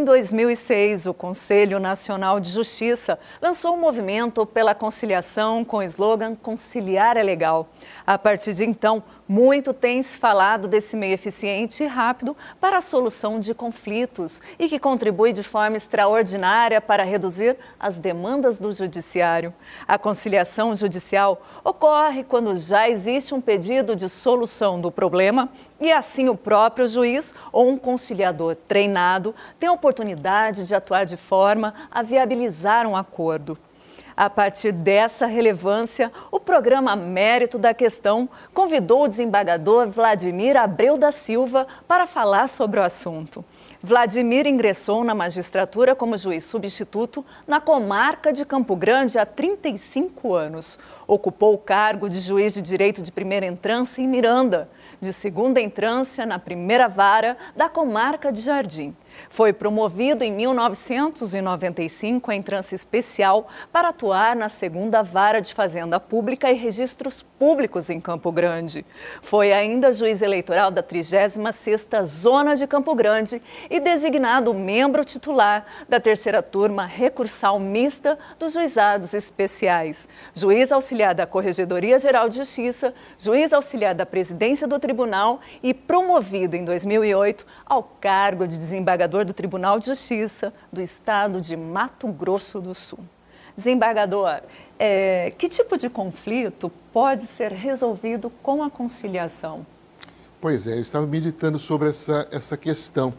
Em 2006, o Conselho Nacional de Justiça lançou um movimento pela conciliação com o slogan Conciliar é Legal. A partir de então, muito tem se falado desse meio eficiente e rápido para a solução de conflitos e que contribui de forma extraordinária para reduzir as demandas do judiciário. A conciliação judicial ocorre quando já existe um pedido de solução do problema e assim o próprio juiz ou um conciliador treinado tem a oportunidade de atuar de forma a viabilizar um acordo. A partir dessa relevância, o programa Mérito da Questão convidou o desembargador Vladimir Abreu da Silva para falar sobre o assunto. Vladimir ingressou na magistratura como juiz substituto na comarca de Campo Grande há 35 anos. Ocupou o cargo de juiz de direito de primeira entrância em Miranda, de segunda entrância na primeira vara da comarca de Jardim. Foi promovido em 1995 a entrância especial para atuar na segunda vara de Fazenda Pública e Registros Públicos em Campo Grande. Foi ainda juiz eleitoral da 36ª Zona de Campo Grande e designado membro titular da terceira turma recursal mista dos juizados especiais. Juiz auxiliar da Corregedoria Geral de Justiça, juiz auxiliar da Presidência do Tribunal e promovido em 2008 ao cargo de desembargador desembargador do Tribunal de Justiça do Estado de Mato Grosso do Sul. Desembargador, é, que tipo de conflito pode ser resolvido com a conciliação? Pois é, eu estava meditando sobre essa, essa questão.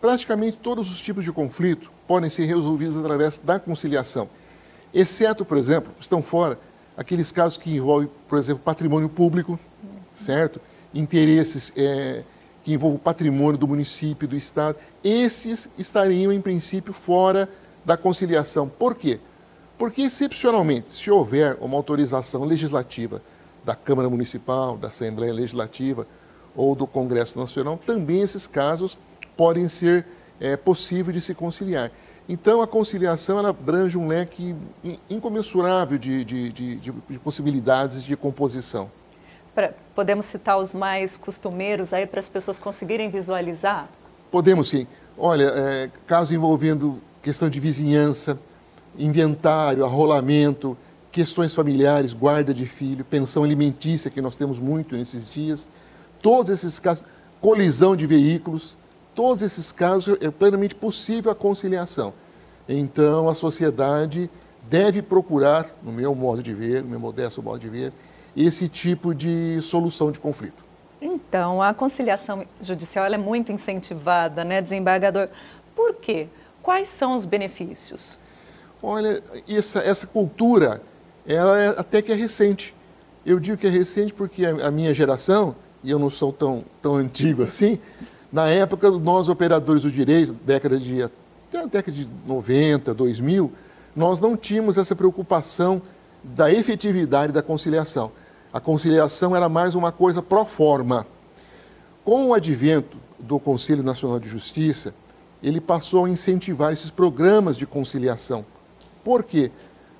Praticamente todos os tipos de conflito podem ser resolvidos através da conciliação, exceto, por exemplo, estão fora aqueles casos que envolvem, por exemplo, patrimônio público, certo? Interesses é, que envolvam o patrimônio do município, do estado, esses estariam, em princípio, fora da conciliação. Por quê? Porque, excepcionalmente, se houver uma autorização legislativa da Câmara Municipal, da Assembleia Legislativa ou do Congresso Nacional, também esses casos podem ser é, possíveis de se conciliar. Então, a conciliação ela abrange um leque incomensurável de, de, de, de possibilidades de composição. Pra, podemos citar os mais costumeiros aí para as pessoas conseguirem visualizar? Podemos sim. Olha, é, casos envolvendo questão de vizinhança, inventário, arrolamento, questões familiares, guarda de filho, pensão alimentícia, que nós temos muito nesses dias, todos esses casos, colisão de veículos, todos esses casos é plenamente possível a conciliação. Então, a sociedade deve procurar, no meu modo de ver, no meu modesto modo de ver, esse tipo de solução de conflito. Então, a conciliação judicial é muito incentivada, né, desembargador? Por quê? Quais são os benefícios? Olha, essa, essa cultura, ela é, até que é recente. Eu digo que é recente porque a, a minha geração, e eu não sou tão, tão antigo assim, na época, nós operadores do direito, década de, até a década de 90, 2000, nós não tínhamos essa preocupação da efetividade da conciliação. A conciliação era mais uma coisa pro forma. Com o advento do Conselho Nacional de Justiça, ele passou a incentivar esses programas de conciliação. Por quê?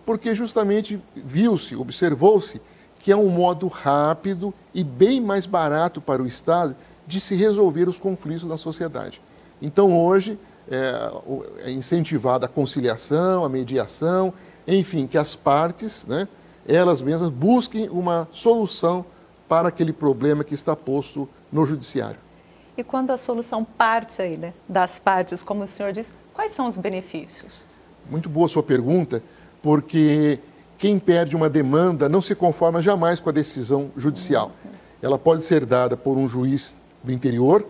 Porque justamente viu-se, observou-se que é um modo rápido e bem mais barato para o Estado de se resolver os conflitos da sociedade. Então, hoje, é, é incentivada a conciliação, a mediação, enfim, que as partes, né, elas mesmas busquem uma solução para aquele problema que está posto no judiciário. E quando a solução parte aí, né, das partes, como o senhor disse, quais são os benefícios? Muito boa sua pergunta, porque quem perde uma demanda não se conforma jamais com a decisão judicial. Uhum. Ela pode ser dada por um juiz do interior,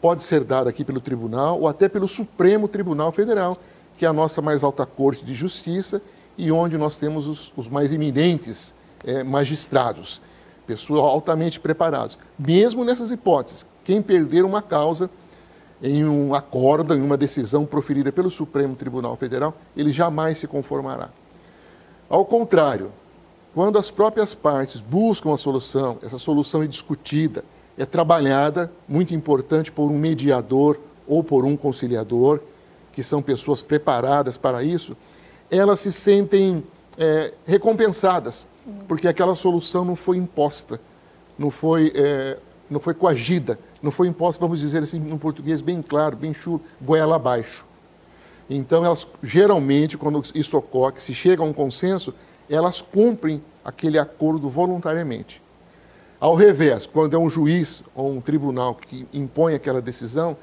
pode ser dada aqui pelo tribunal ou até pelo Supremo Tribunal Federal, que é a nossa mais alta corte de justiça e onde nós temos os, os mais eminentes é, magistrados, pessoas altamente preparadas. Mesmo nessas hipóteses, quem perder uma causa em um acordo, em uma decisão proferida pelo Supremo Tribunal Federal, ele jamais se conformará. Ao contrário, quando as próprias partes buscam a solução, essa solução é discutida, é trabalhada, muito importante, por um mediador ou por um conciliador, que são pessoas preparadas para isso, elas se sentem é, recompensadas, porque aquela solução não foi imposta, não foi, é, não foi coagida, não foi imposta, vamos dizer assim, num português bem claro, bem chulo, goela abaixo. Então, elas geralmente, quando isso ocorre, se chega a um consenso, elas cumprem aquele acordo voluntariamente. Ao revés, quando é um juiz ou um tribunal que impõe aquela decisão,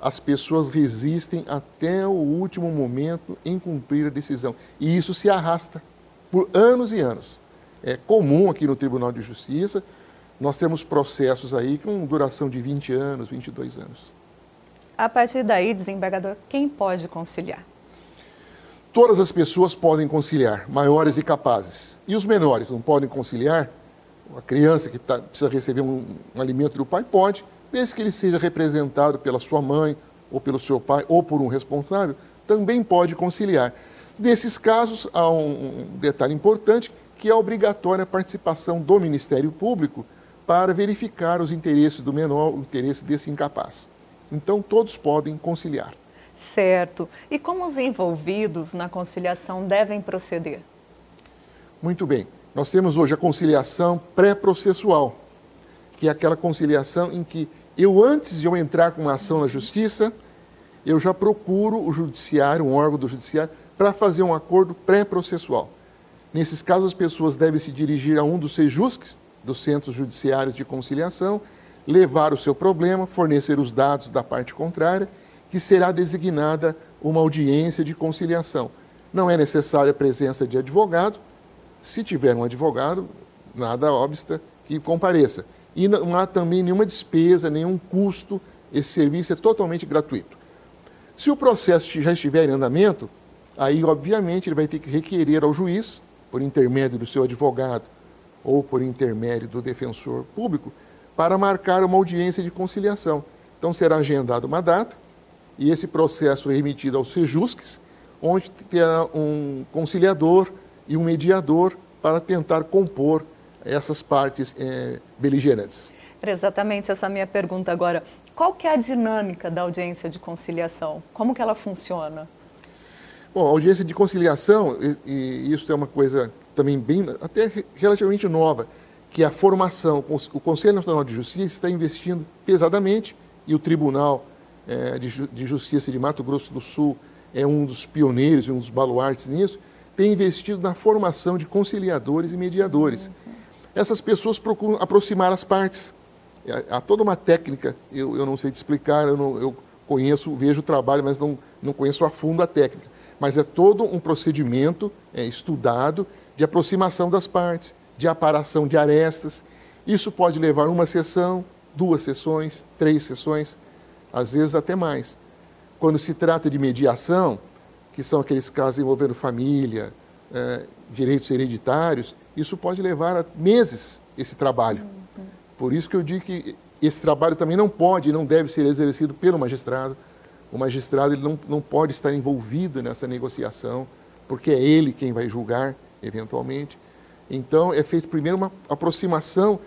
as pessoas resistem até o último momento em cumprir a decisão. E isso se arrasta por anos e anos. É comum aqui no Tribunal de Justiça, nós temos processos aí com duração de 20 anos, 22 anos. A partir daí, desembargador, quem pode conciliar? Todas as pessoas podem conciliar, maiores e capazes. E os menores não podem conciliar? A criança que tá, precisa receber um, um alimento do pai pode, desde que ele seja representado pela sua mãe, ou pelo seu pai, ou por um responsável, também pode conciliar. Nesses casos, há um detalhe importante, que é obrigatória a participação do Ministério Público para verificar os interesses do menor, o interesse desse incapaz. Então, todos podem conciliar. Certo. E como os envolvidos na conciliação devem proceder? Muito bem. Nós temos hoje a conciliação pré-processual, que é aquela conciliação em que eu, antes de eu entrar com uma ação na justiça, eu já procuro o judiciário, um órgão do judiciário, para fazer um acordo pré-processual. Nesses casos, as pessoas devem se dirigir a um dos sejusques, dos centros judiciários de conciliação, levar o seu problema, fornecer os dados da parte contrária, que será designada uma audiência de conciliação. Não é necessária a presença de advogado. Se tiver um advogado, nada obsta que compareça. E não há também nenhuma despesa, nenhum custo, esse serviço é totalmente gratuito. Se o processo já estiver em andamento, aí, obviamente, ele vai ter que requerer ao juiz, por intermédio do seu advogado ou por intermédio do defensor público, para marcar uma audiência de conciliação. Então será agendada uma data e esse processo é remetido aos sejusques, onde terá um conciliador e um mediador para tentar compor essas partes é, beligerantes. Era exatamente essa minha pergunta agora. Qual que é a dinâmica da audiência de conciliação? Como que ela funciona? Bom, a audiência de conciliação, e, e isso é uma coisa também bem, até relativamente nova, que a formação, o Conselho Nacional de Justiça está investindo pesadamente e o Tribunal é, de, de, Justiça de Mato Grosso do Sul é um dos pioneiros, um dos baluartes nisso, tem investido na formação de conciliadores e mediadores. Essas pessoas procuram aproximar as partes. Há toda uma técnica, eu, eu não sei te explicar, eu, não, eu conheço, vejo o trabalho, mas não, não conheço a fundo a técnica. Mas é todo um procedimento é, estudado de aproximação das partes, de aparação de arestas. Isso pode levar uma sessão, duas sessões, três sessões, às vezes até mais. Quando se trata de mediação, que são aqueles casos envolvendo família, é, direitos hereditários, isso pode levar meses esse trabalho. Por isso que eu digo que esse trabalho também não pode e não deve ser exercido pelo magistrado. O magistrado ele não, não pode estar envolvido nessa negociação, porque é ele quem vai julgar, eventualmente. Então, é feito primeiro uma aproximação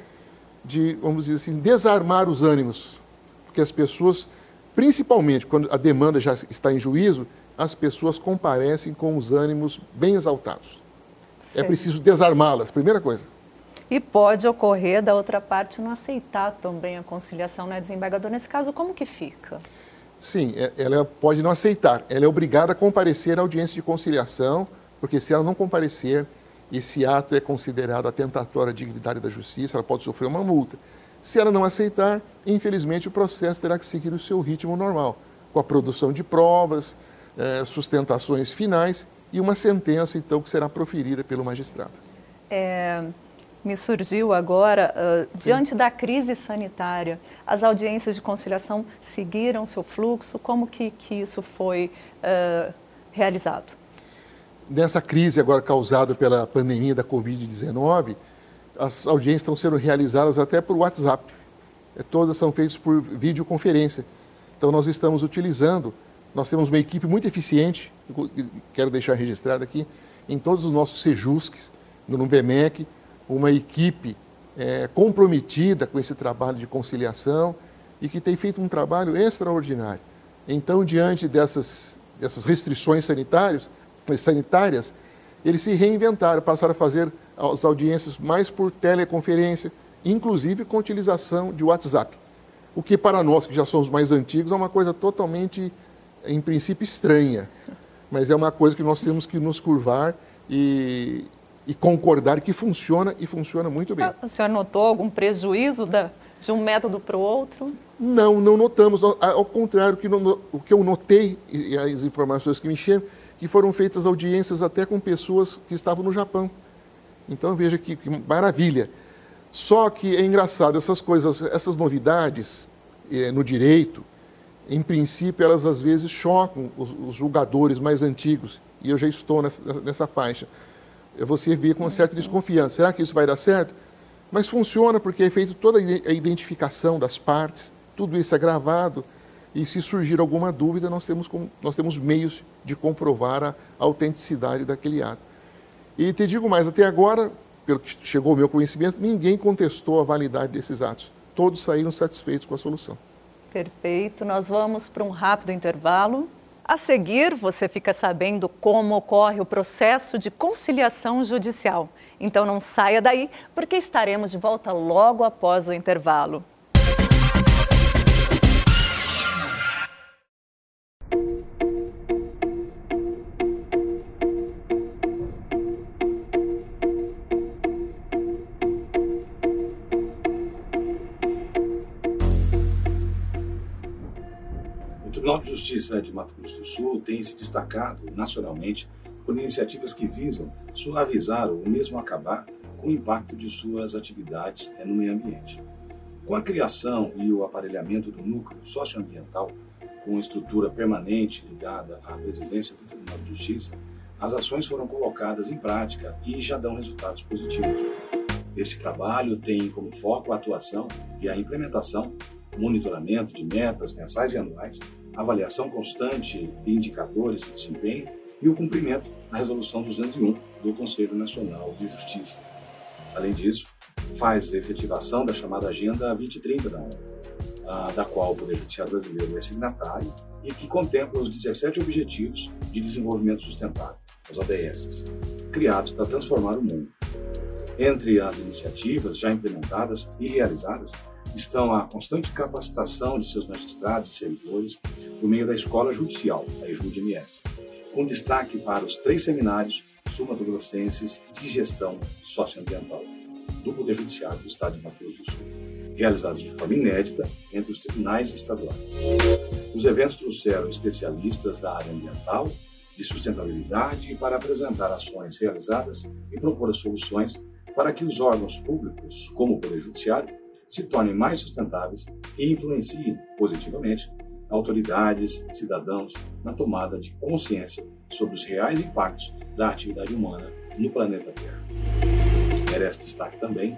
de, vamos dizer assim, desarmar os ânimos, porque as pessoas, principalmente quando a demanda já está em juízo, as pessoas comparecem com os ânimos bem exaltados. É Sim. É preciso desarmá-las, primeira coisa. E pode ocorrer da outra parte não aceitar também a conciliação, né, desembargador? Nesse caso, como que fica? Sim, é, ela pode não aceitar. Ela é obrigada a comparecer à audiência de conciliação, porque se ela não comparecer, esse ato é considerado atentatório à dignidade da justiça, ela pode sofrer uma multa. Se ela não aceitar, infelizmente o processo terá que seguir o seu ritmo normal, com a produção de provas, eh, sustentações finais e uma sentença, então, que será proferida pelo magistrado. É, me surgiu agora, uh, diante da crise sanitária, as audiências de conciliação seguiram seu fluxo? Como que, que isso foi uh, realizado? nessa crise agora causada pela pandemia da Covid-19, as audiências estão sendo realizadas até por WhatsApp. É, todas são feitas por videoconferência. Então, nós estamos utilizando, nós temos uma equipe muito eficiente, quero deixar registrado aqui, em todos os nossos sejusques, no NUBEMEC, uma equipe é, comprometida com esse trabalho de conciliação e que tem feito um trabalho extraordinário. Então, diante dessas, dessas restrições sanitárias, sanitárias, eles se reinventaram, passaram a fazer as audiências mais por teleconferência, inclusive com utilização de WhatsApp. O que para nós que já somos mais antigos é uma coisa totalmente, em princípio, estranha. mas é uma coisa que nós temos que nos curvar e, e concordar que funciona e funciona muito bem. O senhor notou algum prejuízo da, de um método para o outro? Não, não notamos. Ao contrário, que o que eu notei, e as informações que me chegam, que foram feitas audiências até com pessoas que estavam no Japão. Então veja que, que maravilha. Só que é engraçado, essas coisas, essas novidades eh, no direito, em princípio, elas às vezes chocam os, os julgadores mais antigos, e eu já estou nessa, nessa faixa. Você vê com uma certa desconfiança: será que isso vai dar certo? Mas funciona porque é feita toda a identificação das partes, tudo isso é gravado, e se surgir alguma dúvida, nós temos, nós temos meios de comprovar a, a autenticidade daquele ato. E te digo mais: até agora, pelo que chegou ao meu conhecimento, ninguém contestou a validade desses atos. Todos saíram satisfeitos com a solução. Perfeito. Nós vamos para um rápido intervalo. A seguir, você fica sabendo como ocorre o processo de conciliação judicial. Então não saia daí, porque estaremos de volta logo após o intervalo. De Justiça de Mato Grosso do Sul tem se destacado nacionalmente por iniciativas que visam suavizar ou mesmo acabar com o impacto de suas atividades no meio ambiente. Com a criação e o aparelhamento do núcleo socioambiental, com estrutura permanente ligada à presidência do Tribunal de Justiça, as ações foram colocadas em prática e já dão resultados positivos. Este trabalho tem como foco a atuação e a implementação, monitoramento de metas mensais e anuais avaliação constante de indicadores de desempenho e o cumprimento da Resolução 201 do Conselho Nacional de Justiça. Além disso, faz a efetivação da chamada Agenda 2030 da ONU, da qual o Poder Judiciário Brasileiro é signatário e que contempla os 17 Objetivos de Desenvolvimento Sustentável, os ODS, criados para transformar o mundo. Entre as iniciativas já implementadas e realizadas estão a constante capacitação de seus magistrados e servidores por meio da Escola Judicial, a EJUD-MS, com destaque para os três seminários sumatogrossenses de gestão socioambiental do Poder Judiciário do Estado de Grosso do Sul, realizados de forma inédita entre os tribunais estaduais. Os eventos trouxeram especialistas da área ambiental, de sustentabilidade para apresentar ações realizadas e propor soluções para que os órgãos públicos, como o Poder Judiciário, se tornem mais sustentáveis e influenciem positivamente autoridades, cidadãos na tomada de consciência sobre os reais impactos da atividade humana no planeta Terra. Merece destaque também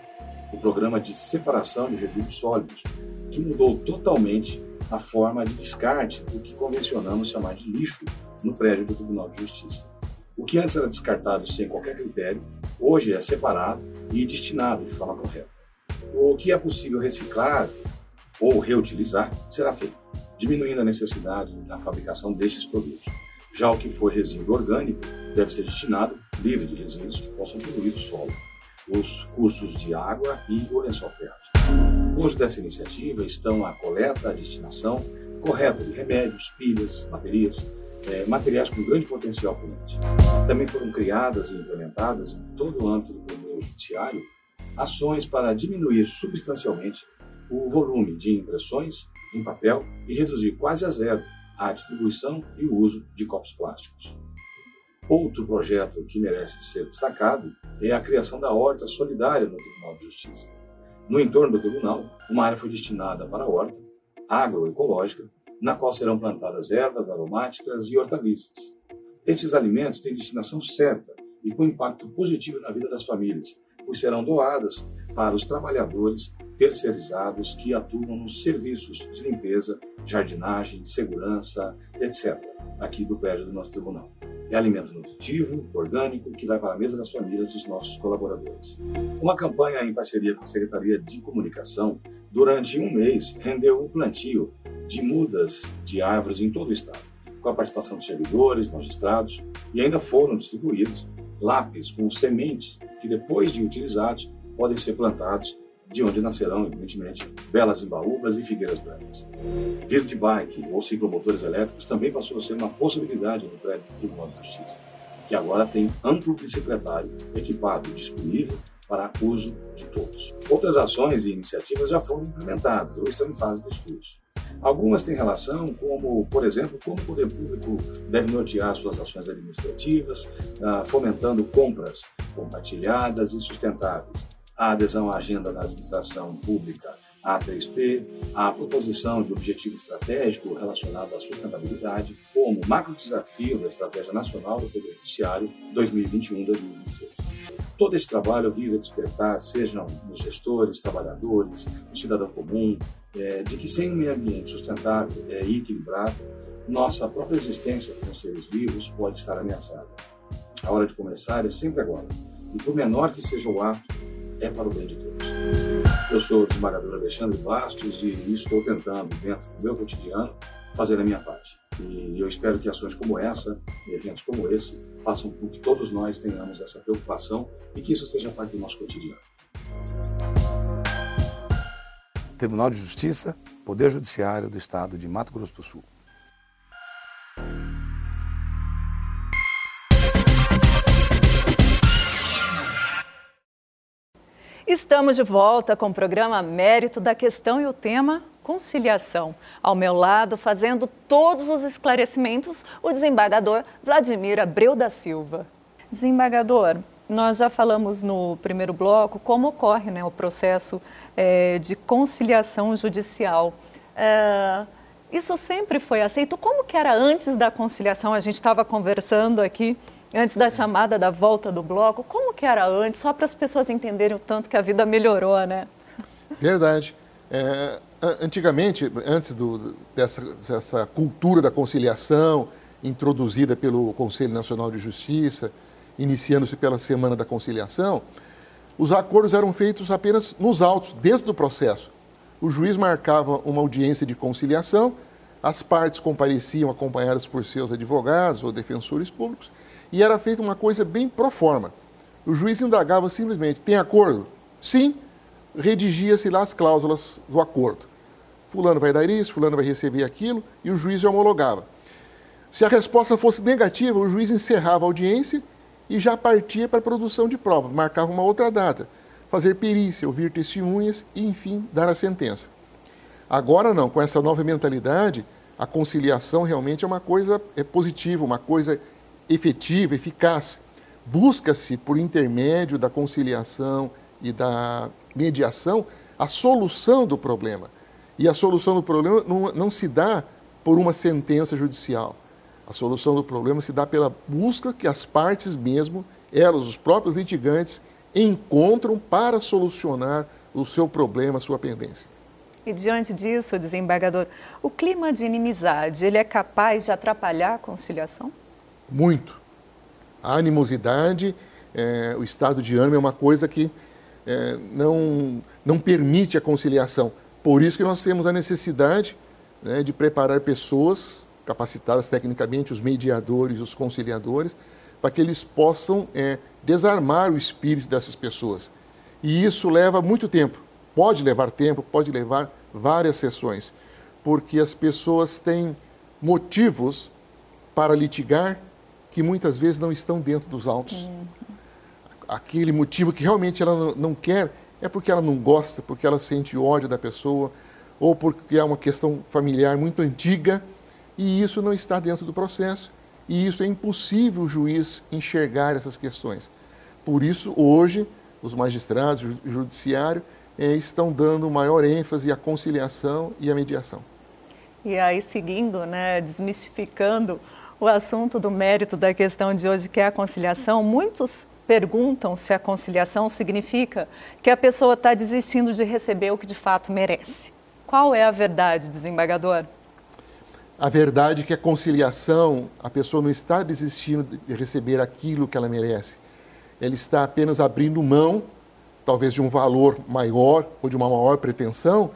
o programa de separação de resíduos sólidos, que mudou totalmente a forma de descarte do que convencionamos chamar de lixo no prédio do Tribunal de Justiça. O que antes era descartado sem qualquer critério, hoje é separado e destinado de forma correta o que é possível reciclar ou reutilizar será feito, diminuindo a necessidade da fabricação destes produtos. Já o que for resíduo orgânico deve ser destinado livre de resíduos que possam poluir o solo, os cursos de água e o lençol freático. Hoje dessa iniciativa estão a coleta, a destinação correta de remédios, pilhas, baterias, é, materiais com grande potencial poluente. Também foram criadas e implementadas em todo o âmbito do meio judiciário ações para diminuir substancialmente o volume de impressões em papel e reduzir quase a zero a distribuição e o uso de copos plásticos. Outro projeto que merece ser destacado é a criação da horta solidária no Tribunal de Justiça. No entorno do tribunal, uma área foi destinada para a horta agroecológica, na qual serão plantadas ervas aromáticas e hortaliças. Estes alimentos têm destinação certa e com impacto positivo na vida das famílias, pois serão doadas para os trabalhadores terceirizados que atuam nos serviços de limpeza, jardinagem, segurança, etc., aqui do prédio do nosso tribunal. É alimento nutritivo, orgânico, que vai para a mesa das famílias dos nossos colaboradores. Uma campanha em parceria com a Secretaria de Comunicação, durante um mês, rendeu o plantio de mudas de árvores em todo o estado, com a participação de servidores, magistrados, e ainda foram distribuídos lápis com sementes que, depois de utilizados, podem ser plantados de onde nascerão, evidentemente, belas embaúbas e figueiras brancas. Vir de bike ou ciclomotores elétricos também passou a ser uma possibilidade no prédio do Tribunal de Justiça, que agora tem amplo bicicletário equipado e disponível para uso de todos. Outras ações e iniciativas já foram implementadas ou estão em fase de estudos. Algumas têm relação, como, por exemplo, como o poder público deve nortear suas ações administrativas, ah, fomentando compras compartilhadas e sustentáveis, a adesão à agenda da administração pública A3P, a proposição de objetivo estratégico relacionado à sustentabilidade, como macro desafio da Estratégia Nacional do Poder Judiciário 2021-2026. Todo esse trabalho visa despertar, sejam os gestores, trabalhadores, o cidadão comum, é, de que sem um meio ambiente sustentável é, e equilibrado, nossa própria existência como seres vivos pode estar ameaçada. A hora de começar é sempre agora, e por menor que seja o ato, é para o bem de todos. Eu sou o desembargador Alexandre Bastos e estou tentando, dentro do meu cotidiano, fazer a minha parte. E eu espero que ações como essa, eventos como esse, façam com que todos nós tenhamos essa preocupação e que isso seja parte do nosso cotidiano. Tribunal de Justiça, Poder Judiciário do Estado de Mato Grosso do Sul. Estamos de volta com o programa Mérito da Questão e o tema conciliação. Ao meu lado, fazendo todos os esclarecimentos, o desembargador Vladimir Abreu da Silva. Desembargador, nós já falamos no primeiro bloco como ocorre né, o processo é, de conciliação judicial. É, isso sempre foi aceito? Como que era antes da conciliação? A gente estava conversando aqui antes da chamada da volta do bloco. Como que era antes? Só para as pessoas entenderem o tanto que a vida melhorou, né? Verdade. É, antigamente, antes do, dessa, dessa cultura da conciliação introduzida pelo Conselho Nacional de Justiça, iniciando-se pela Semana da Conciliação, os acordos eram feitos apenas nos autos, dentro do processo. O juiz marcava uma audiência de conciliação, as partes compareciam acompanhadas por seus advogados ou defensores públicos, e era feita uma coisa bem pro forma. O juiz indagava simplesmente: tem acordo? Sim. Redigia-se lá as cláusulas do acordo. Fulano vai dar isso, Fulano vai receber aquilo, e o juiz homologava. Se a resposta fosse negativa, o juiz encerrava a audiência e já partia para a produção de prova, marcava uma outra data, fazer perícia, ouvir testemunhas e, enfim, dar a sentença. Agora não, com essa nova mentalidade, a conciliação realmente é uma coisa é positiva, uma coisa efetiva, eficaz. Busca-se, por intermédio da conciliação e da mediação, a solução do problema. E a solução do problema não, não se dá por uma sentença judicial. A solução do problema se dá pela busca que as partes mesmo, elas, os próprios litigantes, encontram para solucionar o seu problema, a sua pendência. E diante disso, desembargador, o clima de inimizade, ele é capaz de atrapalhar a conciliação? muito. A animosidade, é, o estado de ânimo é uma coisa que é, não, não permite a conciliação. Por isso que nós temos a necessidade né, de preparar pessoas capacitadas tecnicamente, os mediadores, os conciliadores, para que eles possam é, desarmar o espírito dessas pessoas. E isso leva muito tempo. Pode levar tempo, pode levar várias sessões, porque as pessoas têm motivos para litigar que muitas vezes não estão dentro dos autos. Uhum. Aquele motivo que realmente ela não quer é porque ela não gosta, porque ela sente ódio da pessoa, ou porque é uma questão familiar muito antiga, e isso não está dentro do processo. E isso é impossível o juiz enxergar essas questões. Por isso, hoje, os magistrados, o judiciário, eh, estão dando maior ênfase à conciliação e à mediação. E aí, seguindo, né, desmistificando o assunto do mérito da questão de hoje, que é a conciliação, muitos perguntam se a conciliação significa que a pessoa está desistindo de receber o que de fato merece. Qual é a verdade, desembargador? A verdade é que a conciliação, a pessoa não está desistindo de receber aquilo que ela merece. Ela está apenas abrindo mão, talvez de um valor maior ou de uma maior pretensão,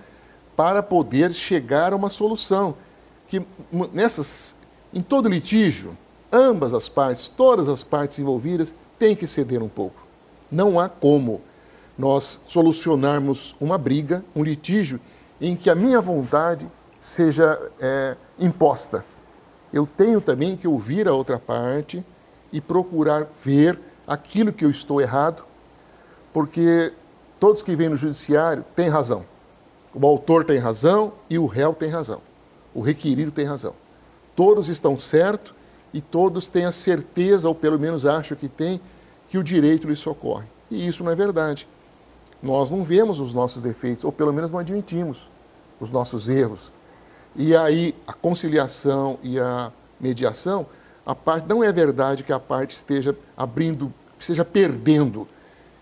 para poder chegar a uma solução. Que nessas em todo litígio, ambas as partes, todas as partes envolvidas, têm que ceder um pouco. Não há como. nós solucionarmos uma briga, um litígio, em que a minha vontade seja é, imposta. Eu tenho também que ouvir a outra parte e procurar ver aquilo que eu estou errado, porque todos que vêm no judiciário têm razão. O autor tem razão e o réu tem razão. O requerido tem razão. Todos estão certos e todos têm a certeza, ou pelo menos acham que têm, que o direito lhes socorre. E isso não é verdade. Nós não vemos os nossos defeitos, ou pelo menos não admitimos os nossos erros. E aí a conciliação e a mediação, a parte não é verdade que a parte esteja abrindo, esteja perdendo.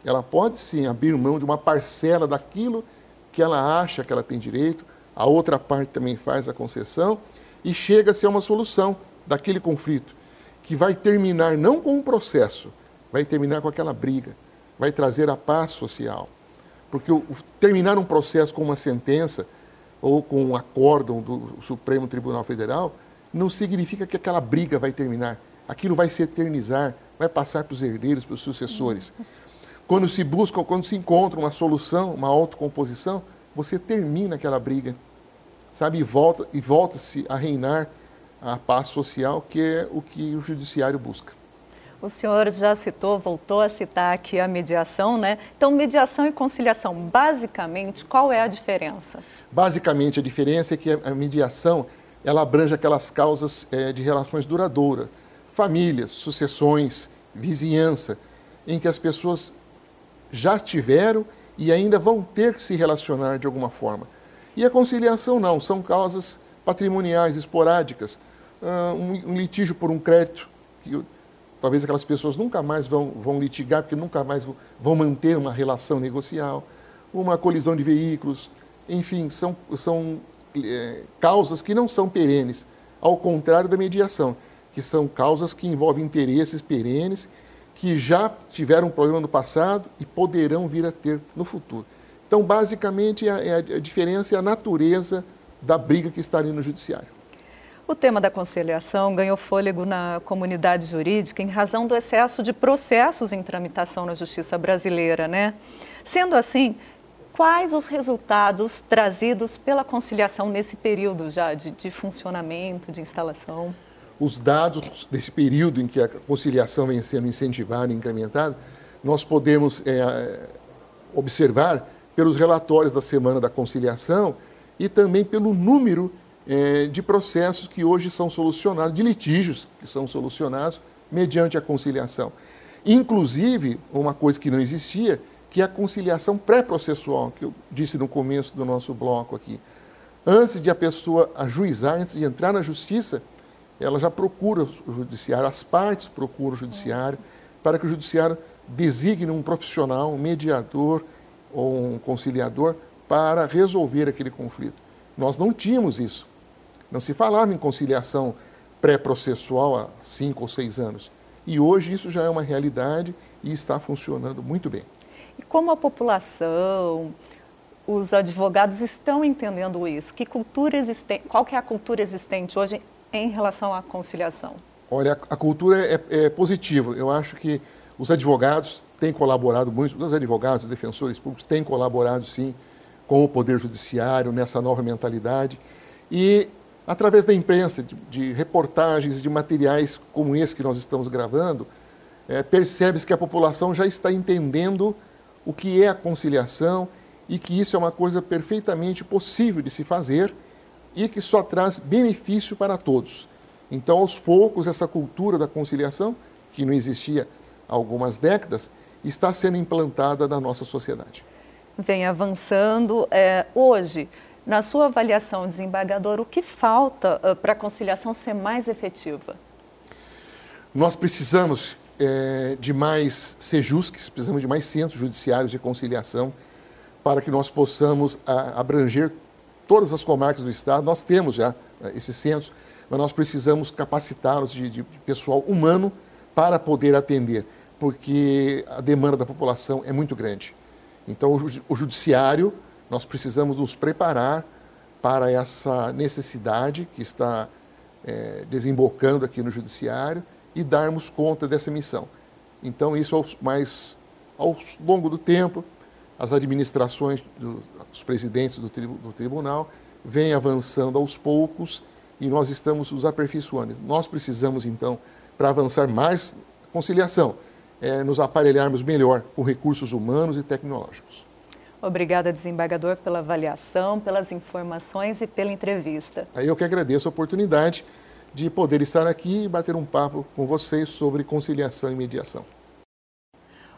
Ela pode sim abrir mão de uma parcela daquilo que ela acha que ela tem direito, a outra parte também faz a concessão e chega-se a uma solução daquele conflito, que vai terminar não com um processo, vai terminar com aquela briga, vai trazer a paz social. Porque o, terminar um processo com uma sentença ou com um acórdão do Supremo Tribunal Federal não significa que aquela briga vai terminar. Aquilo vai se eternizar, vai passar para os herdeiros, para os sucessores. Quando se busca, quando se encontra uma solução, uma autocomposição, você termina aquela briga, sabe? E volta volta-se a reinar a paz social, que é o que o judiciário busca. O senhor já citou, voltou a citar aqui a mediação, né? Então, mediação e conciliação, basicamente, qual é a diferença? Basicamente, a diferença é que a mediação, ela abrange aquelas causas é, de relações duradouras, famílias, sucessões, vizinhança, em que as pessoas já tiveram e ainda vão ter que se relacionar de alguma forma. E a conciliação não, são causas patrimoniais esporádicas, uh, um, um, litígio por um crédito que talvez aquelas pessoas nunca mais vão, vão litigar, porque nunca mais vão manter uma relação negocial, uma colisão de veículos, enfim, são, são é, causas que não são perenes, ao contrário da mediação, que são causas que envolvem interesses perenes, que já tiveram problema no passado e poderão vir a ter no futuro. Então, basicamente, a, a, a diferença é a natureza da briga que está ali no judiciário. O tema da conciliação ganhou fôlego na comunidade jurídica em razão do excesso de processos em tramitação na justiça brasileira, né? Sendo assim, quais os resultados trazidos pela conciliação nesse período já de, de funcionamento, de instalação? Os dados desse período em que a conciliação vem sendo incentivada e incrementada, nós podemos é, observar pelos relatórios da Semana da Conciliação e também pelo número é, de processos que hoje são solucionados, de litígios que são solucionados mediante a conciliação. Inclusive, uma coisa que não existia, que é a conciliação pré-processual, que eu disse no começo do nosso bloco aqui. Antes de a pessoa ajuizar, antes de entrar na justiça, ela já procura o judiciário, as partes procuram o judiciário, para que o judiciário designe um profissional, um mediador ou um conciliador para resolver aquele conflito. Nós não tínhamos isso. Não se falava em conciliação pré-processual há cinco ou seis anos. E hoje isso já é uma realidade e está funcionando muito bem. E como a população, os advogados estão entendendo isso? Que cultura existente, qual que é a cultura existente hoje em relação à conciliação? Olha, a cultura é, é positiva. Eu acho que os advogados têm colaborado muito, os advogados, os defensores públicos têm colaborado, sim, com o Poder Judiciário nessa nova mentalidade. E através da imprensa, de, de reportagens, de materiais como esse que nós estamos gravando, é, percebe-se que a população já está entendendo o que é a conciliação e que isso é uma coisa perfeitamente possível de se fazer e que só traz benefício para todos. Então, aos poucos, essa cultura da conciliação, que não existia há algumas décadas, está sendo implantada na nossa sociedade. Vem avançando. É, hoje, na sua avaliação, desembargador, o que falta uh, para a conciliação ser mais efetiva? Nós precisamos é, de mais sejusques, precisamos de mais centros judiciários de conciliação para que nós possamos a, abranger todas as comarcas do Estado. Nós temos já é, esses centros, mas nós precisamos capacitá-los de, de pessoal humano para poder atender, porque a demanda da população é muito grande. Então, o, o judiciário nós precisamos nos preparar para essa necessidade que está é, desembocando aqui no Judiciário e darmos conta dessa missão. Então, isso mais ao longo do tempo, as administrações, do, os presidentes do, do tribunal, vêm avançando aos poucos e nós estamos os aperfeiçoando. Nós precisamos, então, para avançar mais conciliação, é, nos aparelharmos melhor com recursos humanos e tecnológicos. Obrigada, desembargador, pela avaliação, pelas informações e pela entrevista. Eu que agradeço a oportunidade de poder estar aqui e bater um papo com vocês sobre conciliação e mediação.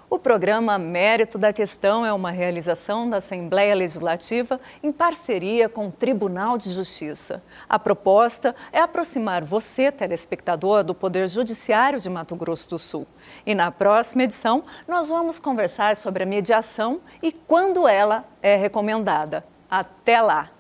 O programa Mérito da Questão é uma realização da Assembleia Legislativa em parceria com o Tribunal de Justiça. A proposta é aproximar você, telespectador, do Poder Judiciário de Mato Grosso do Sul. E na próxima edição, nós vamos conversar sobre a mediação e quando ela é recomendada. Até lá!